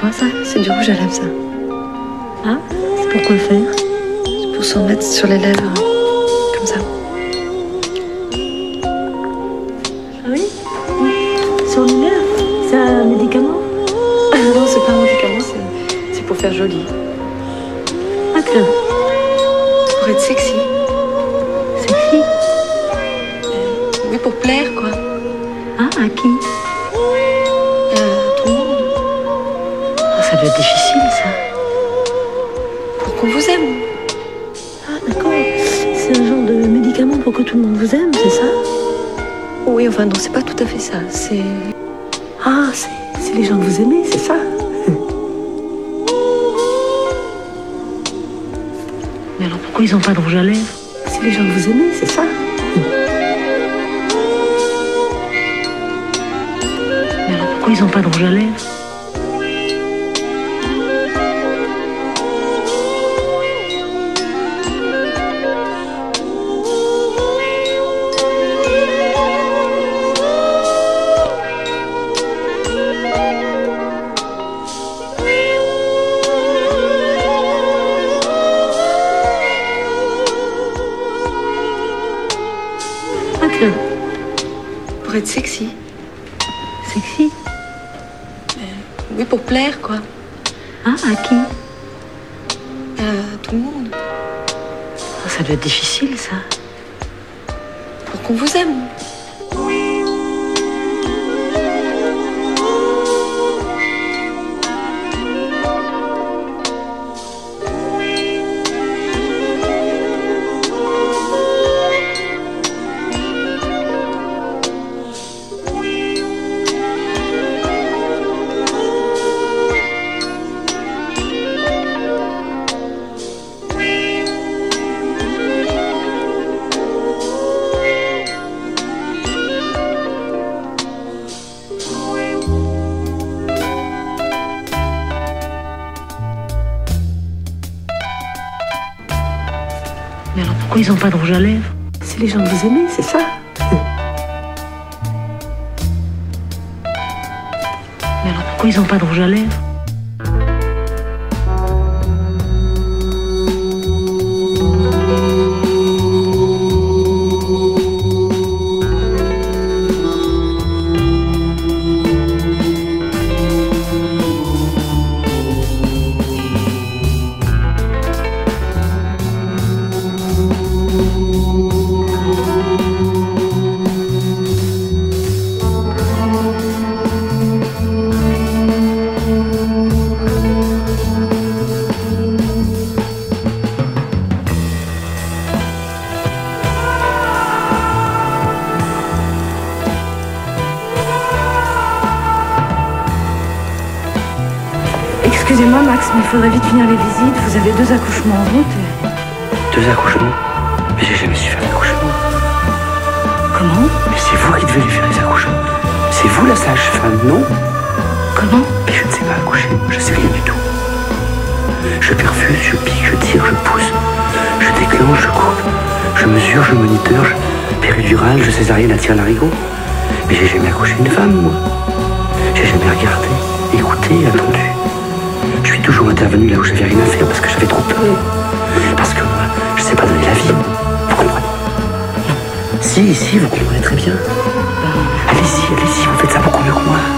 quoi ça C'est du rouge à lèvres, ça. Ah, c'est pour quoi faire C'est pour s'en mettre sur les lèvres. Comme ça. Ah oui Sur les lèvres C'est un médicament Ah non, c'est pas un médicament, c'est- pour faire joli. Ah tiens, Pour être sexy. sexy. Oui, pour plaire, quoi. Doit être difficile ça. Pour qu'on vous aime. Ah d'accord. C'est un genre de médicament pour que tout le monde vous aime, c'est ça? Oui, enfin, non, c'est pas tout à fait ça. C'est. Ah, c'est les gens que vous aimez, c'est ça? Mais alors pourquoi ils ont pas de rouge à lèvres? C'est les gens que vous aimez, c'est ça? Mais alors pourquoi ils ont pas de rouge à lèvres? Difficile ça. Ils ont pas de rouge à lèvres. C'est les gens que vous aimez, c'est ça Mais alors pourquoi ils ont pas de rouge à lèvres? Deux accouchements en route. et- Deux accouchements Mais j'ai jamais su faire d'accouchement. Comment? Mais c'est vous qui devez lui faire les accouchements. C'est vous la sage-femme, non? Comment? Mais je ne sais pas accoucher, je sais rien du tout. Je perfuse, je pique, je tire, je pousse. Je déclenche, je coupe. Je mesure, je moniteur, je péridurale, je césarienne, attire l'arigot. Mais j'ai jamais accouché une femme, moi. J'ai jamais regardé, écouté, attendu. Toujours intervenu là où j'avais rien à faire parce que j'avais trop peur. Parce que moi, je sais pas donner la vie. Vous comprenez? Si, si, vous comprenez très bien. Allez-y, allez-y, vous faites ça beaucoup mieux que moi.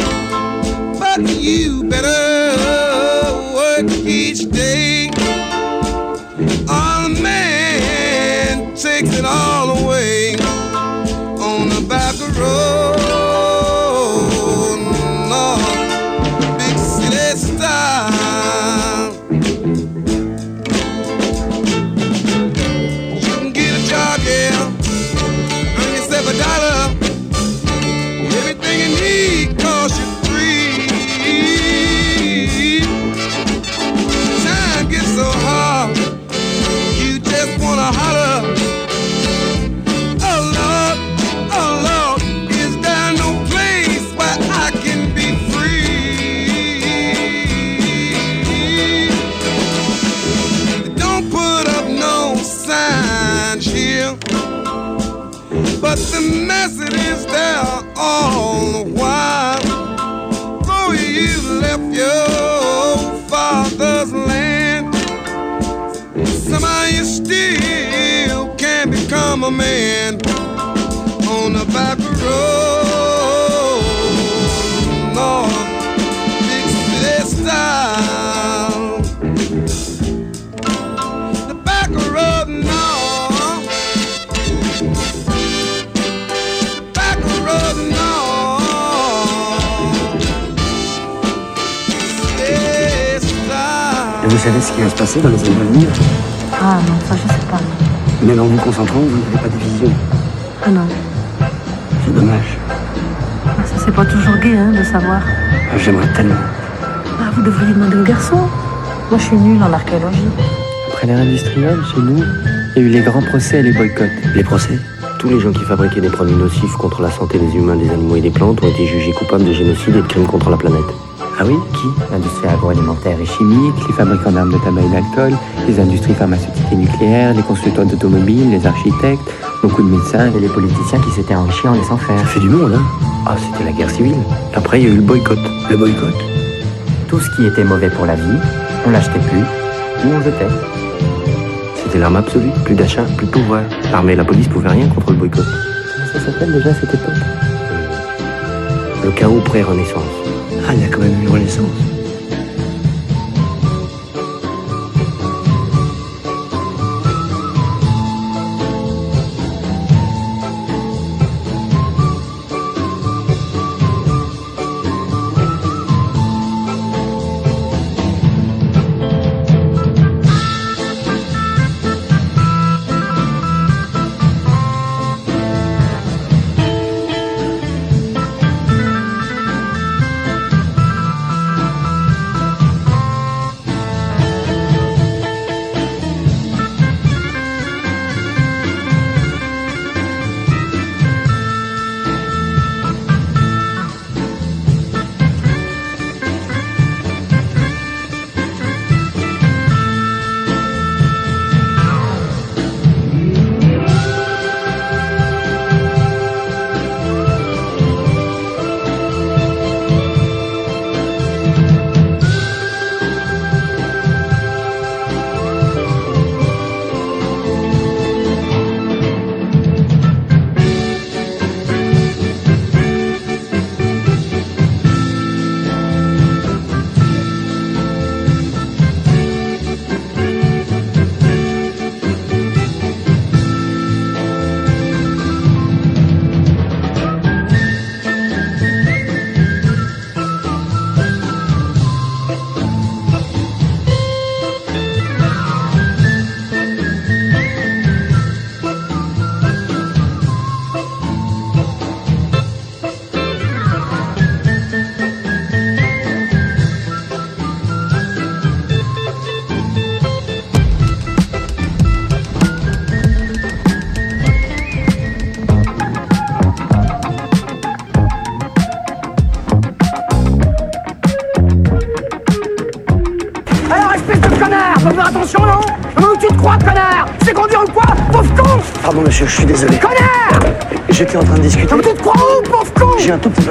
become a man on the back road. North, big city style. The back road north. back road north. Yes, Et vous savez ce qui va se passer dans les années à venir Ah non, ça je sais pas. Non. Même en vous concentrant, vous n'avez pas de vision. Ah non, C'est dommage. Ah, ça c'est pas toujours gai hein, de savoir. J'aimerais tellement. Ah, vous devriez demander au garçon. Moi je suis nulle en archéologie. Après l'ère industrielle, chez nous, il y a eu les grands procès et les boycotts. Les procès? Tous les gens qui fabriquaient des produits nocifs contre la santé des humains, des animaux et des plantes ont été jugés coupables de génocide et de crimes contre la planète. Ah oui Qui? L'industrie agroalimentaire et chimique, les fabricants d'armes de tabac et d'alcool, les industries pharmaceutiques et nucléaires, les constructeurs d'automobiles, les architectes, beaucoup de médecins et les politiciens qui s'étaient enrichis en laissant faire. Ça fait du monde, hein? Ah, c'était la guerre civile. Après, il y a eu le boycott. Le boycott? Tout ce qui était mauvais pour la vie, on l'achetait plus ou on jetait. C'était l'arme absolue. Plus d'achat, plus de pouvoir. L'armée et la police pouvaient rien contre le boycott. Comment ça s'appelle déjà cette époque? Le chaos pré-renaissance. Ah, il y a quand même une.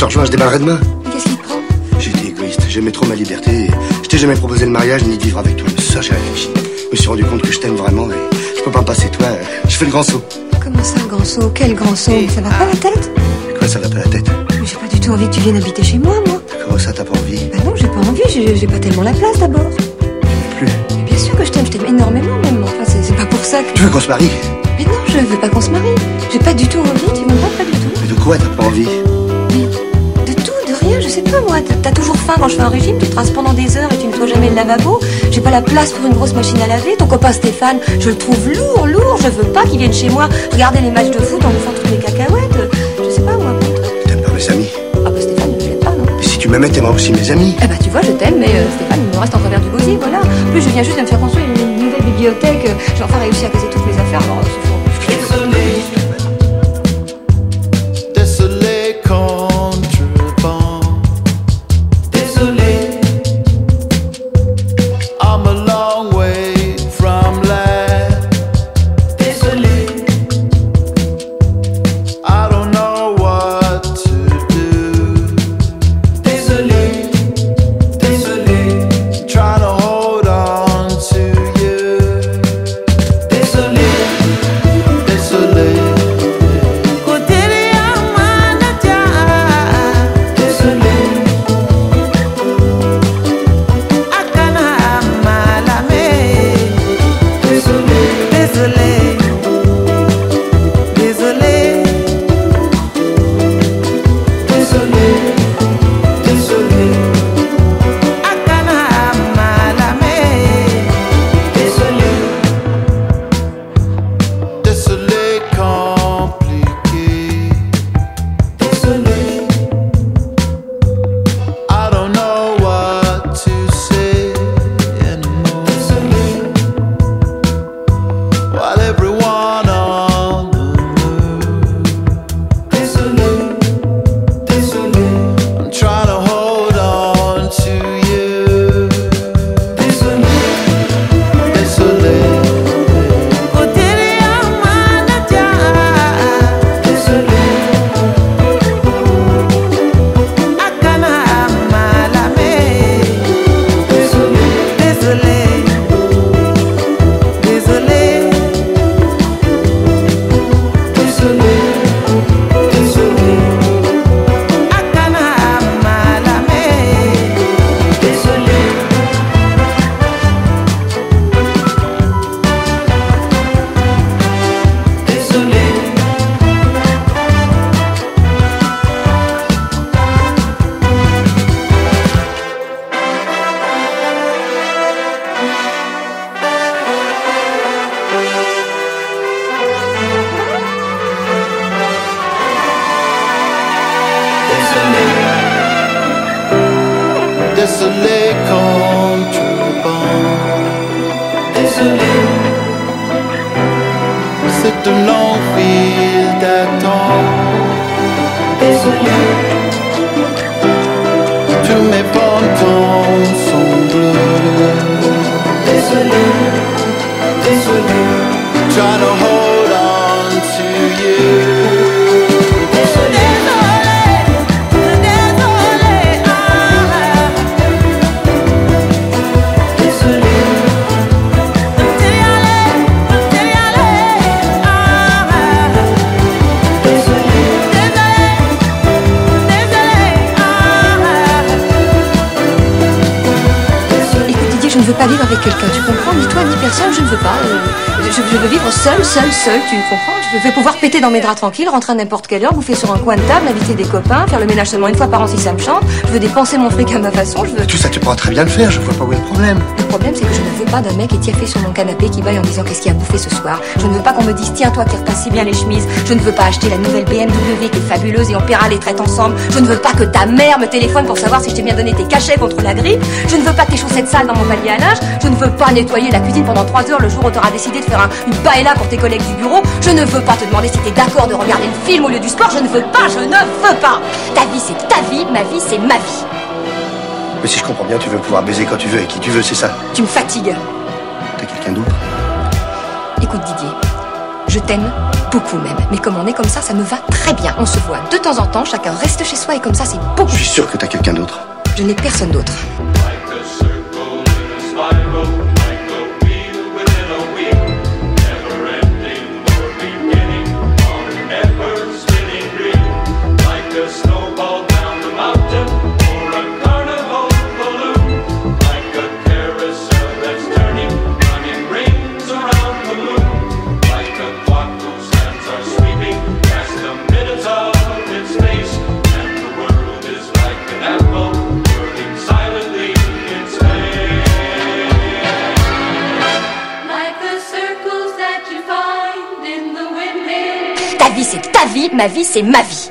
te rejoins, je démarrerai demain. Mais qu'est-ce qui te prend? Été égoïste, j'aimais trop ma liberté. Je t'ai jamais proposé le mariage ni de vivre avec toi. Mais ça, j'ai réfléchi. Je me suis rendu compte que je t'aime vraiment et je peux pas me passer toi. Je fais le grand saut. Comment ça, grand saut? Quel grand saut? Ça va pas la tête? Quoi, ça va pas la tête? Mais J'ai pas du tout envie que tu viennes habiter chez moi, moi. Comment ça, t'as pas envie? Bah non, j'ai pas envie, j'ai pas tellement la place d'abord. Plus. Mais bien sûr que je t'aime, je t'aime énormément même. Enfin, c'est pas pour ça que. Tu veux qu'on se marie? Mais non, je veux pas qu'on se marie. J'ai pas du tout envie, tu m'aimes pas, pas du tout. Mais de quoi t'as pas envie? De je sais pas moi. T'as- toujours faim quand je fais un régime, tu te rases pendant des heures et tu nettoies jamais le lavabo. J'ai pas la place pour une grosse machine à laver. Ton copain Stéphane, je le trouve lourd, lourd. Je veux pas qu'il vienne chez moi regarder les matchs de foot en bouffant toutes les cacahuètes. Je sais pas moi. T'aimes pas mes amis Ah bah Stéphane, je l'aime pas, non Mais si tu m'aimais, t'aimerais aussi mes amis. Eh bah tu vois, je t'aime, mais euh, Stéphane, il me reste en travers du gosier, voilà. En plus, je viens juste de me faire construire une nouvelle bibliothèque. J'ai enfin réussi à caser toutes mes affaires. Alors, draps tranquilles, rentrer à n'importe quelle heure, bouffer sur un coin de table, inviter des copains, faire le ménage seulement une fois par an si ça me chante. Je veux dépenser mon fric à ma façon, je veux... Tout ça, tu pourras très bien le faire, je vois pas où est le problème. Le problème, c'est que je ne veux pas d'un mec étiaffé sur mon canapé qui baille en disant qu'est-ce qu'il a bouffé ce soir. Je ne veux pas qu'on me dise tiens toi qui repasse si bien les chemises. Je ne veux pas acheter la nouvelle BMW qui est fabuleuse et on paiera les traites ensemble. Je ne veux pas que ta mère me téléphone pour savoir si je t'ai bien donné tes cachets contre la grippe. Je ne veux pas tes chaussettes sales dans mon palier à linge. Je ne veux pas nettoyer la cuisine pendant trois heures le jour où tu auras décidé de faire un- une paella pour tes collègues du bureau. Je ne veux pas te demander si t'es d'accord de regarder le film au lieu du sport. Je ne veux pas, je ne veux pas. Ta vie c'est ta vie, ma vie c'est ma vie. Mais si je comprends bien, tu veux pouvoir baiser quand tu veux et qui tu veux, c'est ça. Tu me fatigues. T'as quelqu'un d'autre Écoute Didier, je t'aime beaucoup même, mais comme on est comme ça, ça me va très bien. On se voit de temps en temps, chacun reste chez soi et comme ça, c'est beaucoup. Je suis sûr que t'as quelqu'un d'autre. Je n'ai personne d'autre. Ma vie, c'est ma vie.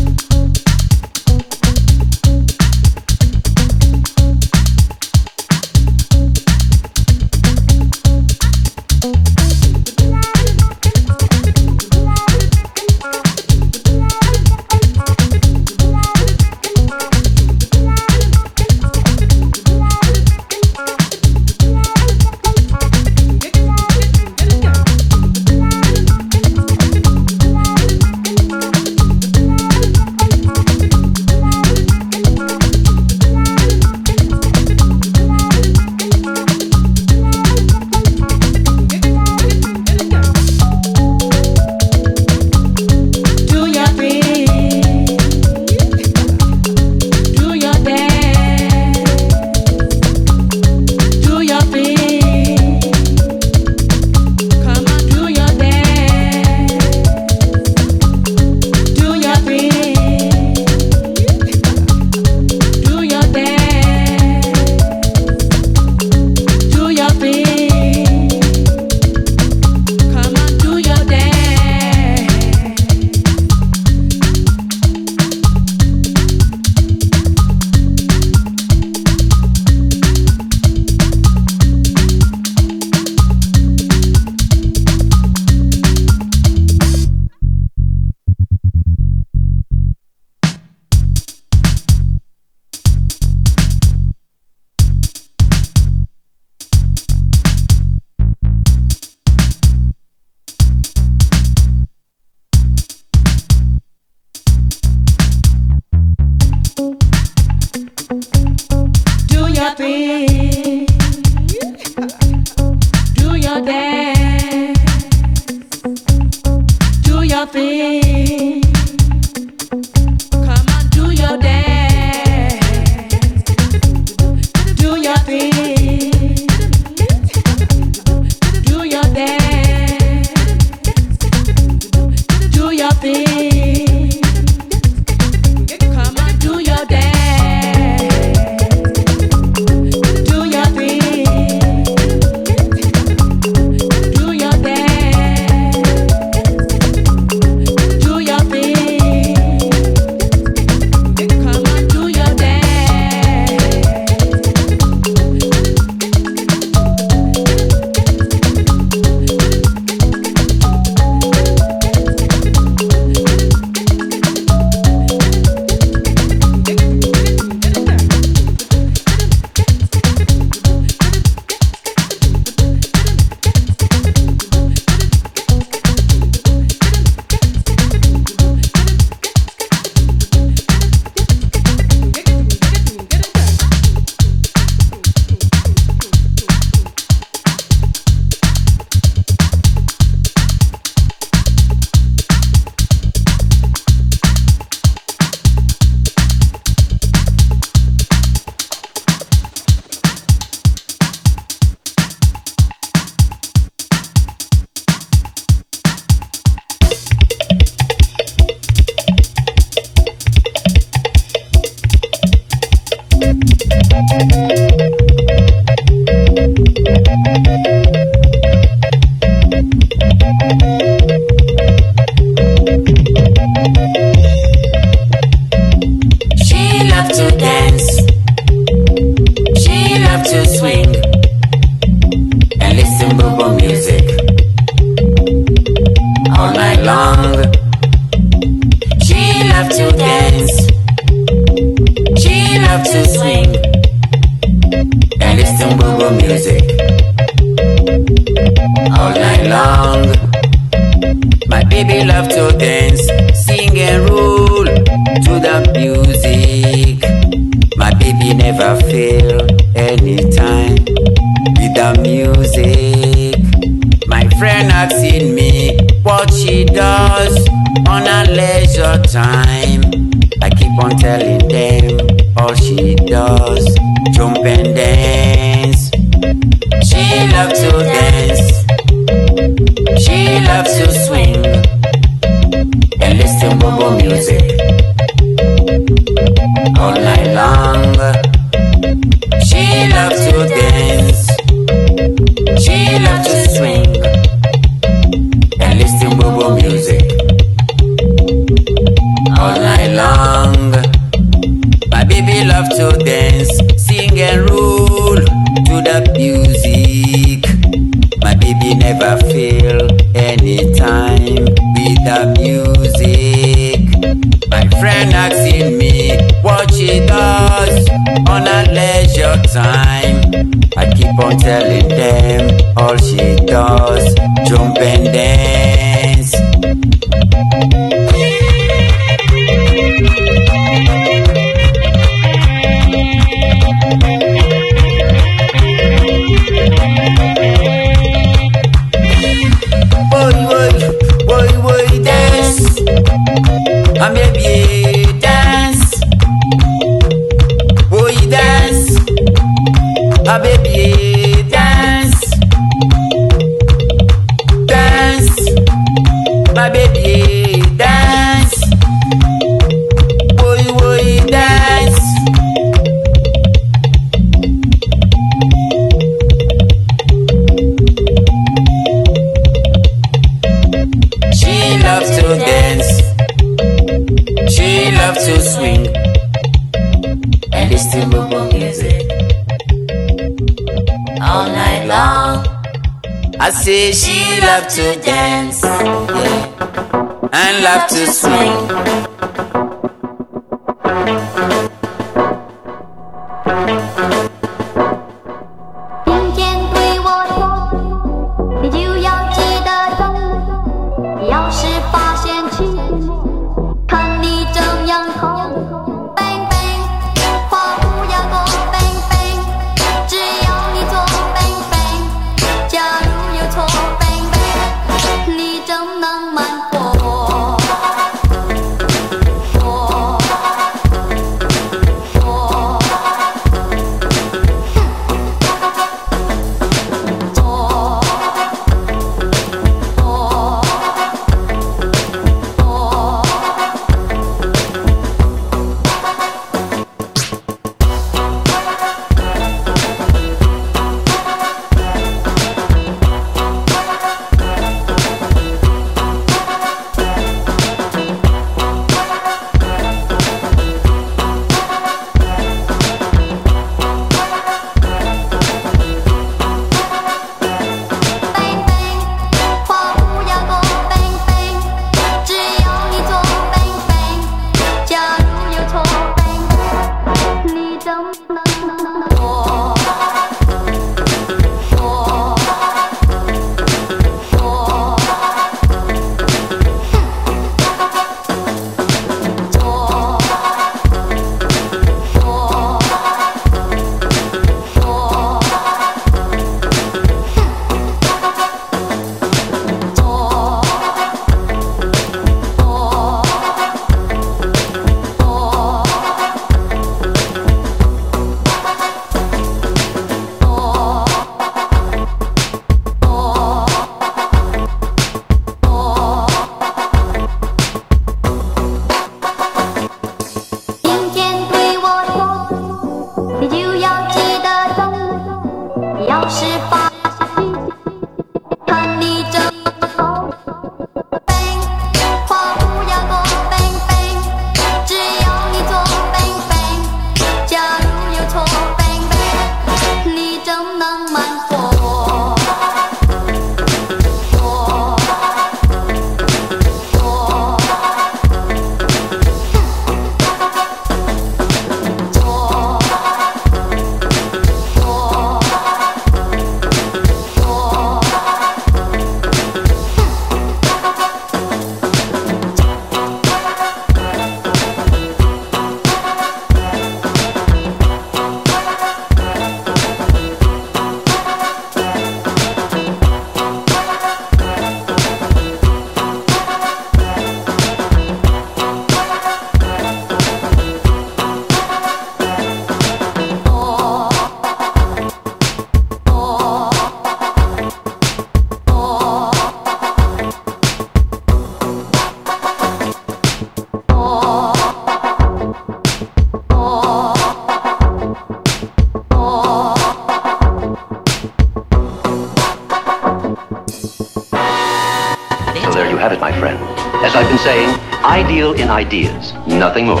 There you have it, my friend. As I've been saying, I deal in ideas, nothing more.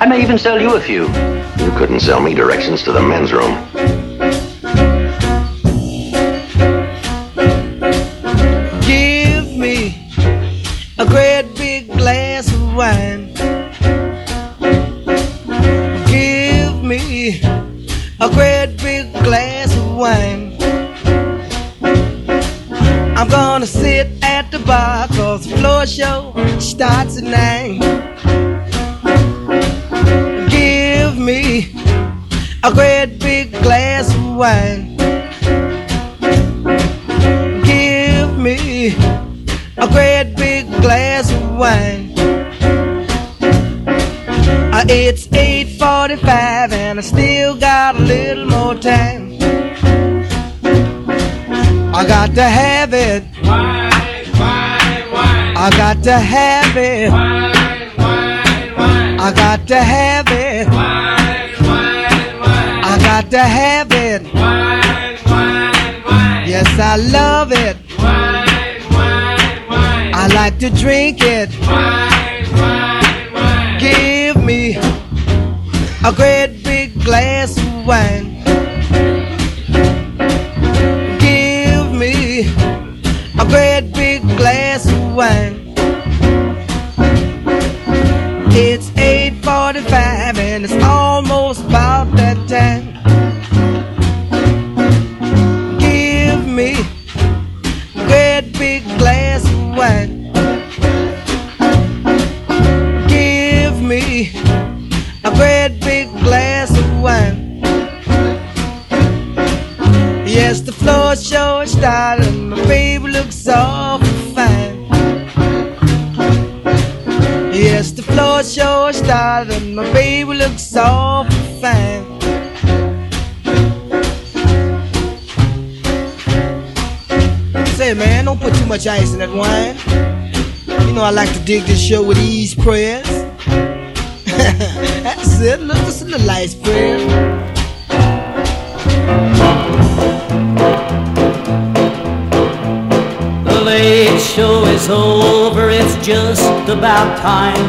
I may even sell you a few. You couldn't sell me directions to the men's room. To have dig this show with ease prayers. That's it. Look, just a little ice prayer. The late show is over, it's just about time.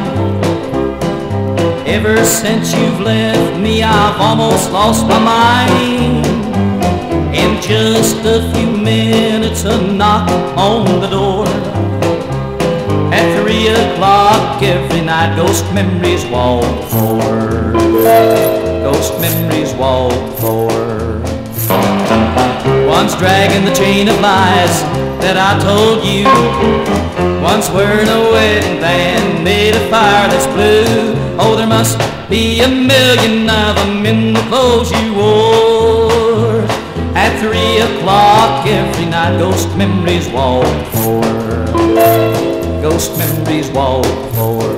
Ever since you've left me, I've almost lost my mind. In just a few minutes, a knock on the door. Three o'clock every night, ghost memories walk forward. Ghost memories walk forward. Once dragging the chain of lies that I told you. Once wearing a wedding band made a fire that's blue. Oh, there must be a million of them in the clothes you wore. At three o'clock every night, ghost memories walk forward. Ghost memories walk forward.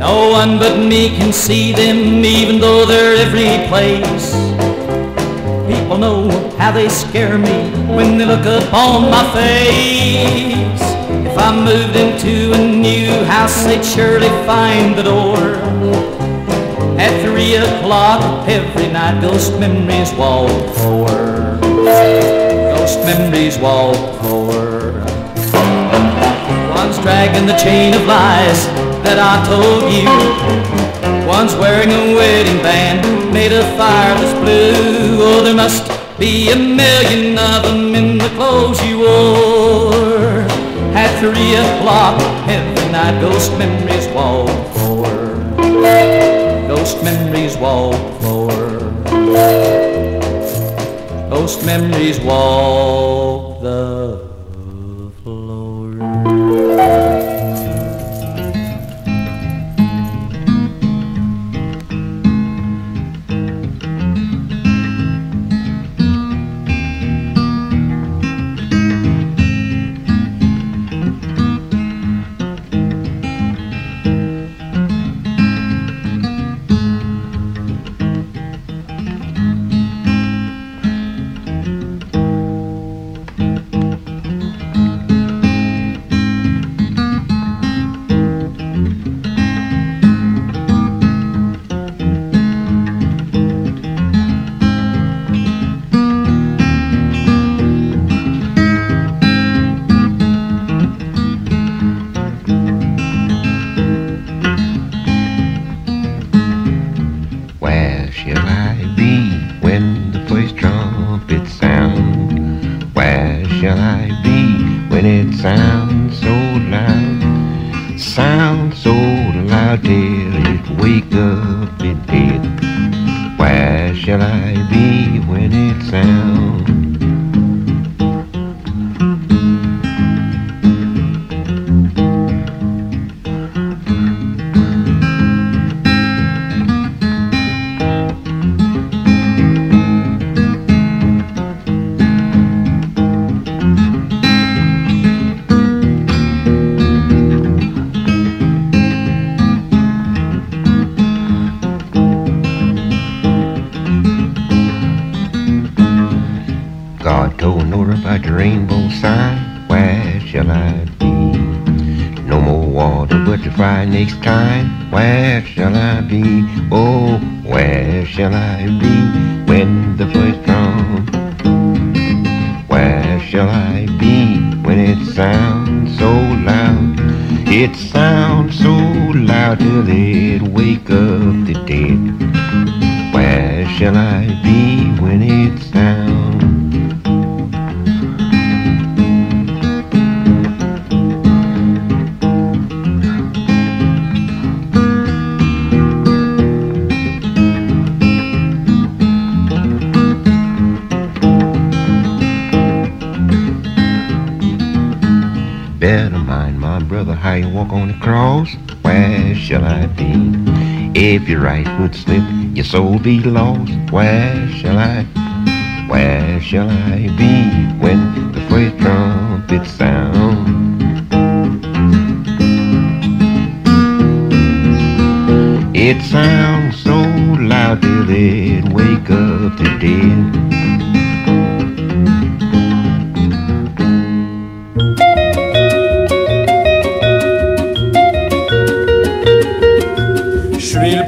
No one but me can see them, even though they're every place. They scare me when they look upon my face. If I moved into a new house, they'd surely find the door. At three o'clock every night, ghost memories walk forward. Ghost memories walk forward. One's dragging the chain of lies that I told you. One's wearing a wedding band made of fire that's blue. Oh, there must be a million of them in the clothes you wore. At three o'clock every night, ghost memories walk forward. Ghost memories walk forward. Ghost memories walk I be Your slip, your soul be lost. Where shall I? Where shall I be when the first trumpet sound? It sounds so loud till it wake up the dead.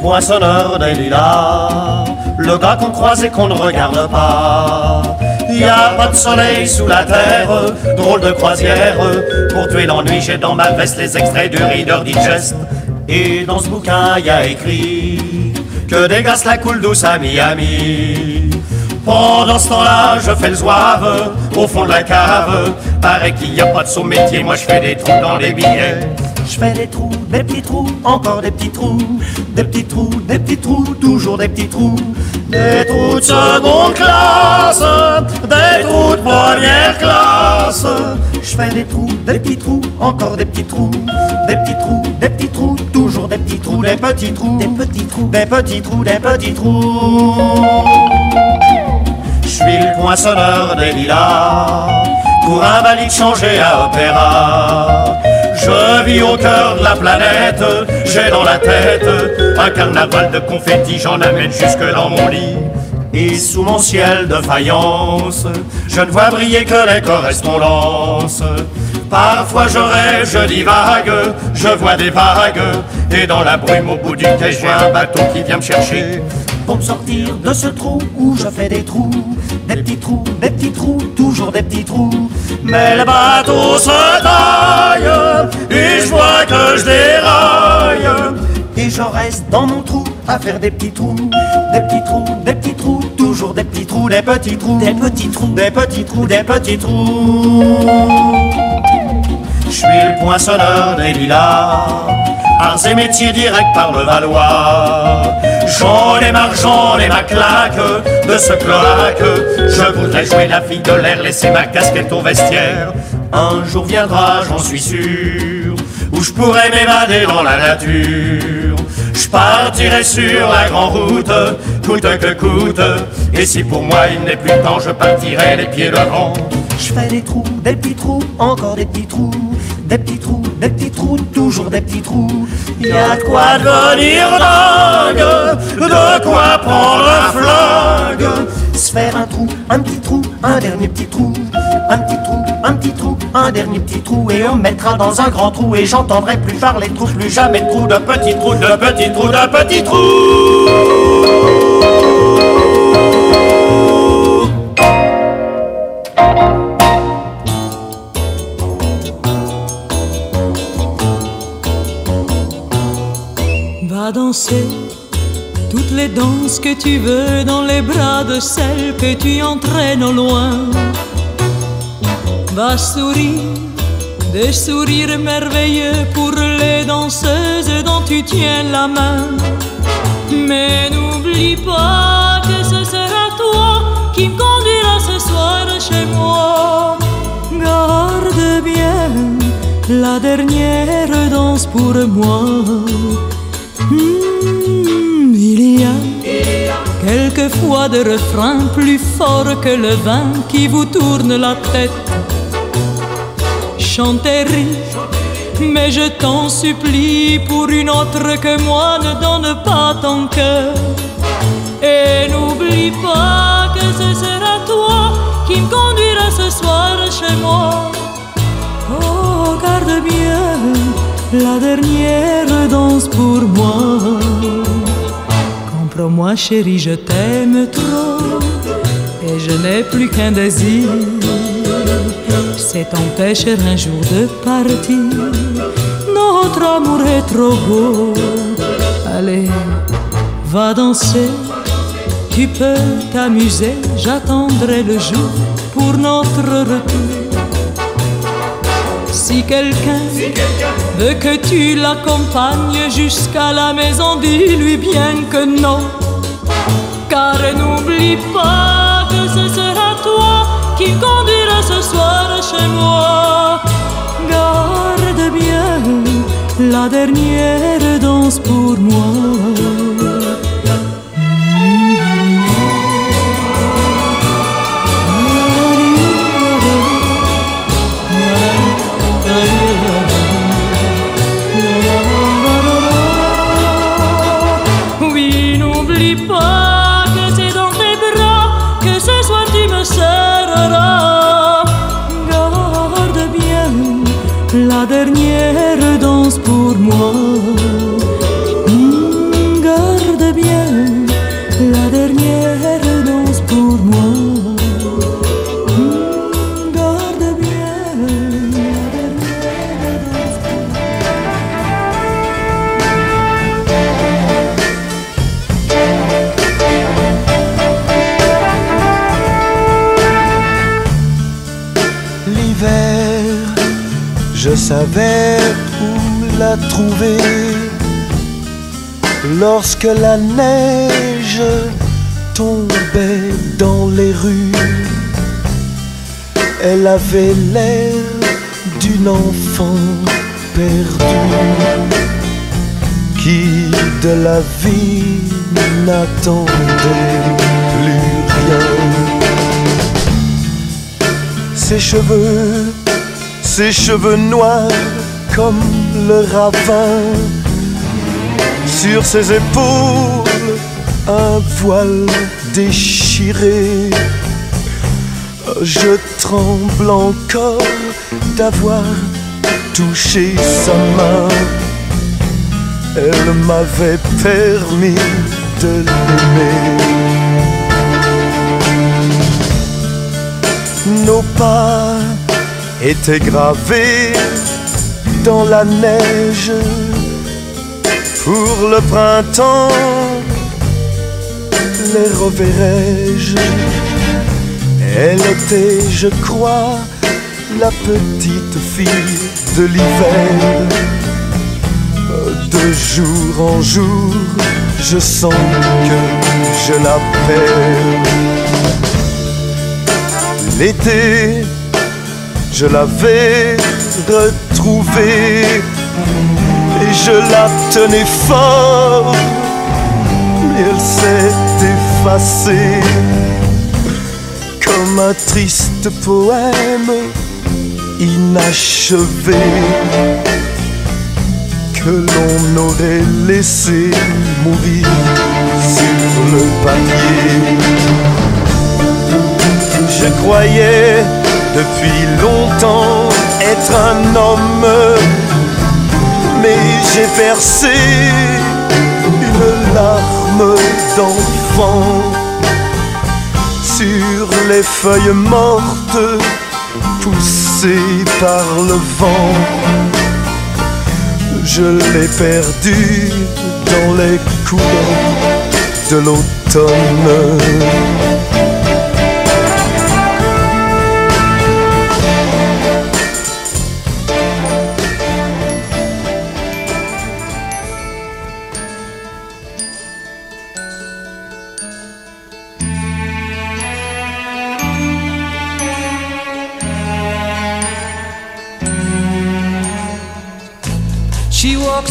Poinçonneur des lilas, le gars qu'on croise et qu'on ne regarde pas. Y a pas de soleil sous la terre, drôle de croisière. Pour tuer l'ennui, j'ai dans ma veste les extraits du Reader Digest. Et dans ce bouquin, y a écrit que gaz la coule douce à Miami. Pendant ce temps-là, je fais le zouave au fond de la cave. Paraît qu'il n'y a pas de sous-métier, moi je fais des trous dans les billets. Je fais des trous, des petits trous, encore des petits trous, des petits trous, des petits trous, toujours des petits trous. Des trous de seconde classe, des trous de première classe. Je fais des trous, des petits trous, encore des petits trous, des petits trous, des petits trous, toujours des petits trous, des petits trous, des petits trous, des petits trous, des petits trous. Je suis le poinçonneur des lilas, pour un valide changé à opéra. Je vis au cœur de la planète, j'ai dans la tête un carnaval de confettis, j'en amène jusque dans mon lit. Et sous mon ciel de faïence, je ne vois briller que les correspondances. Parfois je rêve, je divague, je vois des vagues, et dans la brume au bout du quai, vois un bateau qui vient me chercher. Pour me sortir de ce trou où je fais des trous, des petits trous, des petits trous, toujours des petits trous. Mais le bateau se taille, et je vois que je déraille. Et je reste dans mon trou à faire des petits trous, des petits trous, des petits trous, toujours des petits trous, des petits trous, des petits trous, des petits trous, des petits trous. Je suis le poinçonneur des lilas, arts et métiers directs par le Valois. J'en ai marre, j'en ai ma claque de ce cloaque. Je voudrais jouer la fille de l'air, laisser ma casquette au vestiaire. Un jour viendra, j'en suis sûr, où je pourrai m'évader dans la nature. Je partirai sur la grande route, coûte que coûte. Et si pour moi il n'est plus temps, je partirai les pieds devant. Je fais des trous, des petits trous, encore des petits trous, des petits trous, des petits trous, toujours des petits trous. Y a de quoi devenir dingue, de quoi prendre un flingue. Se faire un trou, un petit trou, un dernier petit trou, un petit trou, un petit trou, un dernier petit trou, et on me mettra dans un grand trou, et j'entendrai plus parler de trous, plus jamais de trous, de petits trous, de petits trous, de petits trous. Va danser toutes les danses que tu veux dans les bras de celle que tu entraînes au loin. Va sourire, des sourires merveilleux pour les danseuses dont tu tiens la main. Mais n'oublie pas que ce sera toi qui me conduira ce soir chez moi. Garde bien la dernière danse pour moi. Quelquefois des refrains plus forts que le vin qui vous tourne la tête. Chantez, rire, mais je t'en supplie, pour une autre que moi, ne donne pas ton cœur. Et n'oublie pas que ce sera toi qui me conduira ce soir chez moi. Oh, garde bien la dernière danse pour moi. Comprends-moi, chérie, je t'aime trop et je n'ai plus qu'un désir. C'est t'empêcher un jour de partir. Notre amour est trop beau. Allez, va danser. Tu peux t'amuser. J'attendrai le jour pour notre retour. Si quelqu'un que tu l'accompagnes jusqu'à la maison, dis-lui bien que non. Car n'oublie pas que ce sera toi qui conduira ce soir chez moi. Garde bien la dernière danse pour moi. Oh. Lorsque la neige tombait dans les rues, elle avait l'air d'une enfant perdue qui de la vie n'attendait plus rien. Ses cheveux, ses cheveux noirs comme le ravin. Sur ses épaules, un voile déchiré. Je tremble encore d'avoir touché sa main. Elle m'avait permis de l'aimer. Nos pas étaient gravés dans la neige pour le printemps. Les reverrai-je? Elle était, je crois, la petite fille de l'hiver. De jour en jour, je sens que je l'appelle. L'été, je l'avais retrouvée et je la tenais fort, mais elle s'est effacée. Comme un triste poème inachevé. Que l'on aurait laissé mourir sur le papier. Je croyais depuis longtemps être un homme, mais j'ai versé une larme d'enfant sur les feuilles mortes poussées par le vent. Je l'ai perdu dans les couleurs de l'automne.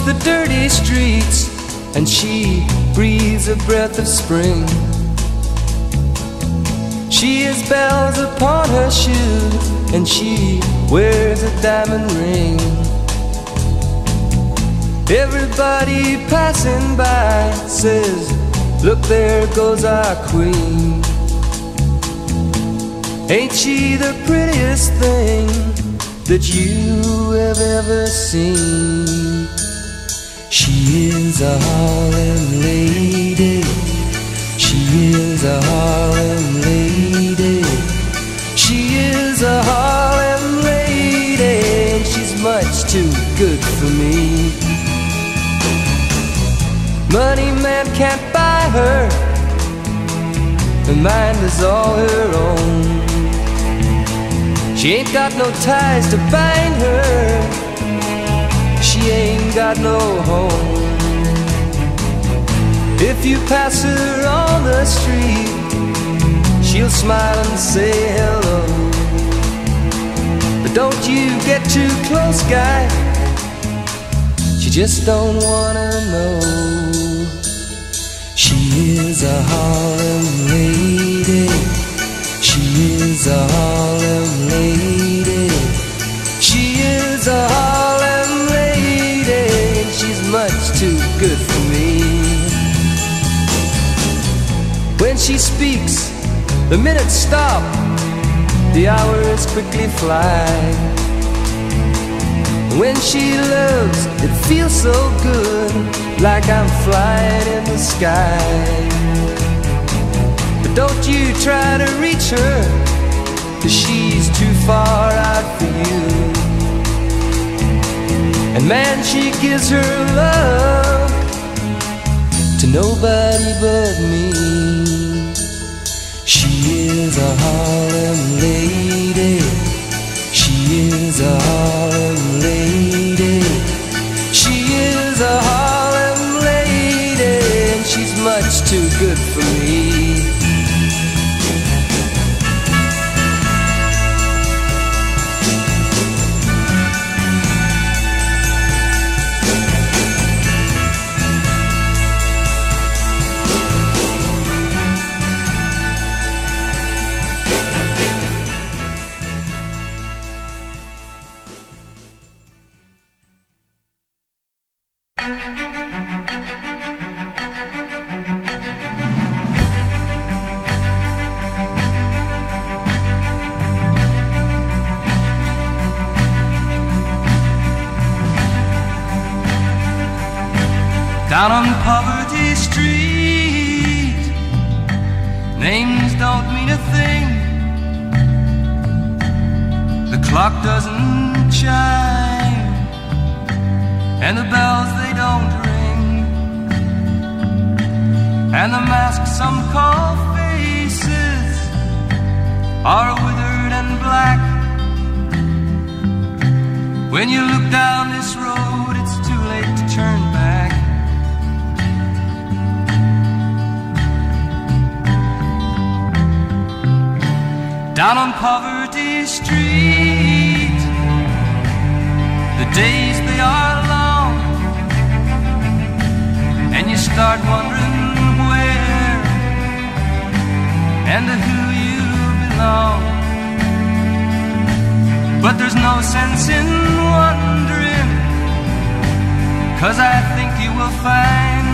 The dirty streets and she breathes a breath of spring. She has bells upon her shoes and she wears a diamond ring. Everybody passing by says, Look, there goes our queen. Ain't she the prettiest thing that you have ever seen? She is a Harlem lady. She is a Harlem lady. She is a Harlem lady. And she's much too good for me. Money man can't buy her. Her mind is all her own. She ain't got no ties to bind her. She ain't got no home. If you pass her on the street, she'll smile and say hello. But don't you get too close, guy. She just don't wanna know. She is a Harlem lady. She is a Harlem lady. She speaks, the minutes stop, the hours quickly fly. When she loves, it feels so good, like I'm flying in the sky. But don't you try to reach her, cause she's too far out for you. And man, she gives her love to nobody but me. She is a Harlem lady. She is a Harlem lady. But there's no sense in wondering, cause I think you will find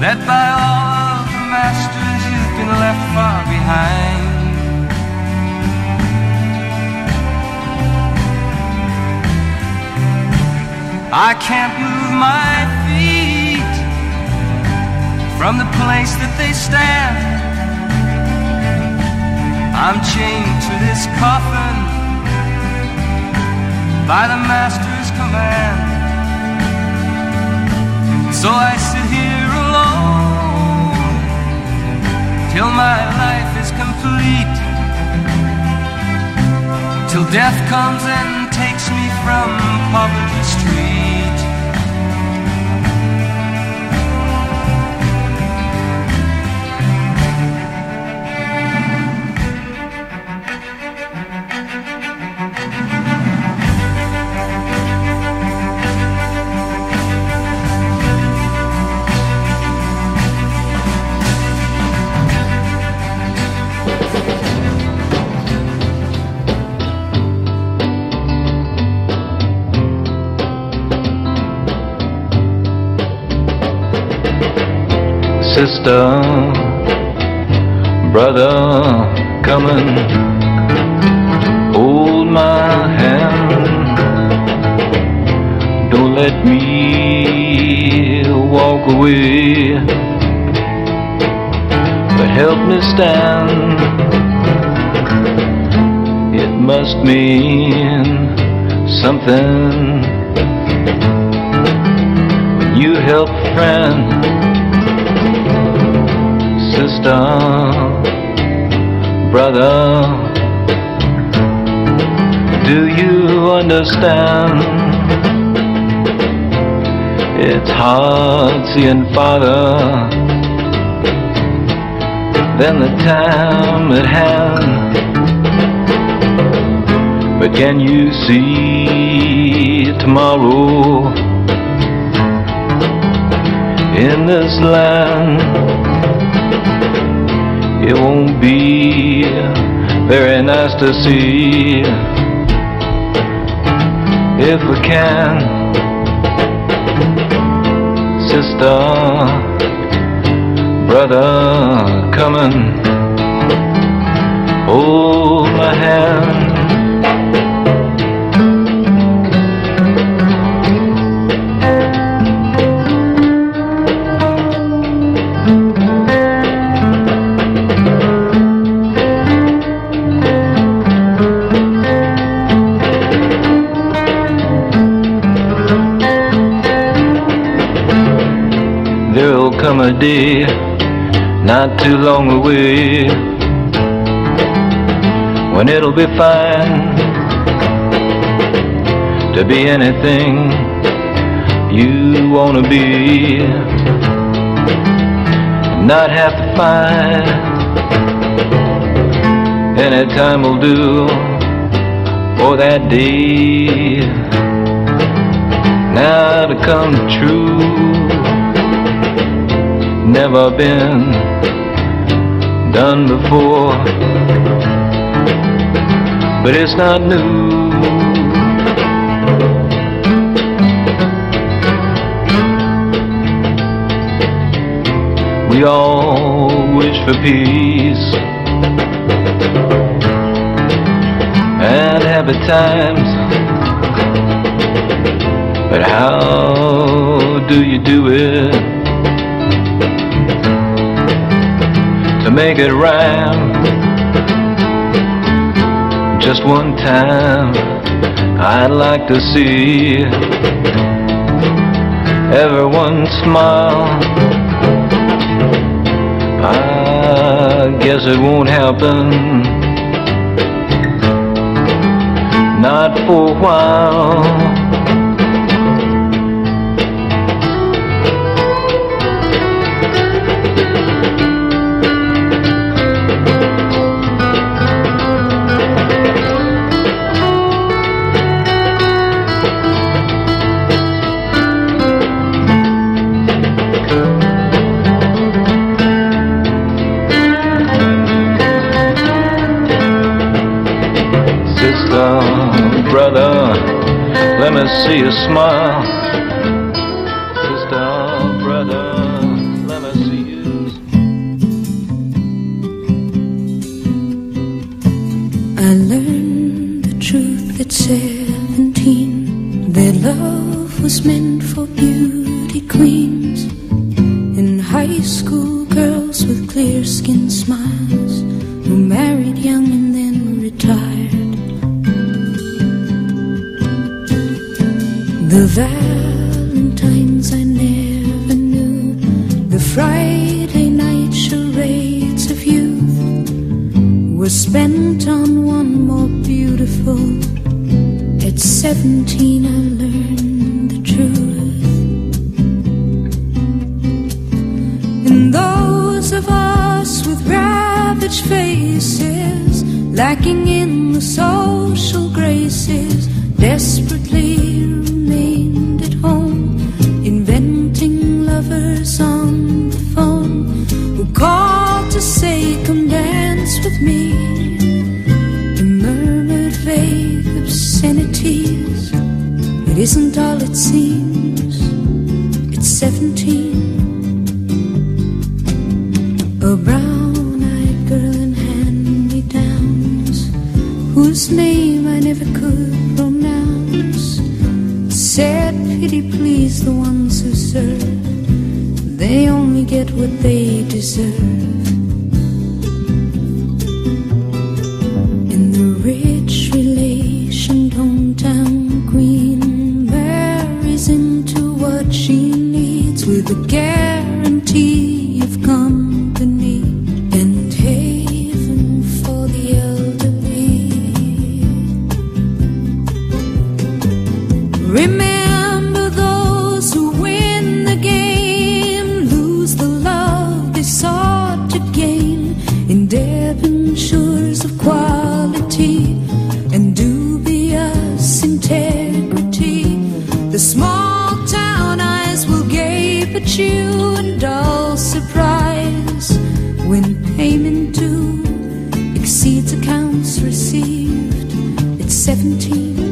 that by all of the masters you've been left far behind. I can't move my feet from the place that they stand. I'm chained to this coffin by the master's command. So I sit here alone till my life is complete, till death comes and takes me from Poverty Street. Sister, brother, come and hold my hand. Don't let me walk away, but help me stand. It must mean something you help a friend sister, brother, do you understand? It's hard seeing father, then the time at hand. But can you see tomorrow in this land? It won't be very nice to see if we can, sister, brother, come and hold my hand. Day, not too long away, when it'll be fine to be anything you wanna be, not have to fight. Any time will do for that day now to come true. Never been done before, but it's not new. We all wish for peace and happy times. But how do you do it make it rhyme? Just one time, I'd like to see everyone smile. I guess it won't happen. Not for a while. Sister, brother, let me see you smile. Sister, brother, let me see you. I learned the truth at seventeen that love was meant for beauty queens. In high school, girls with clear skin smiles exceeds accounts received. It's 17.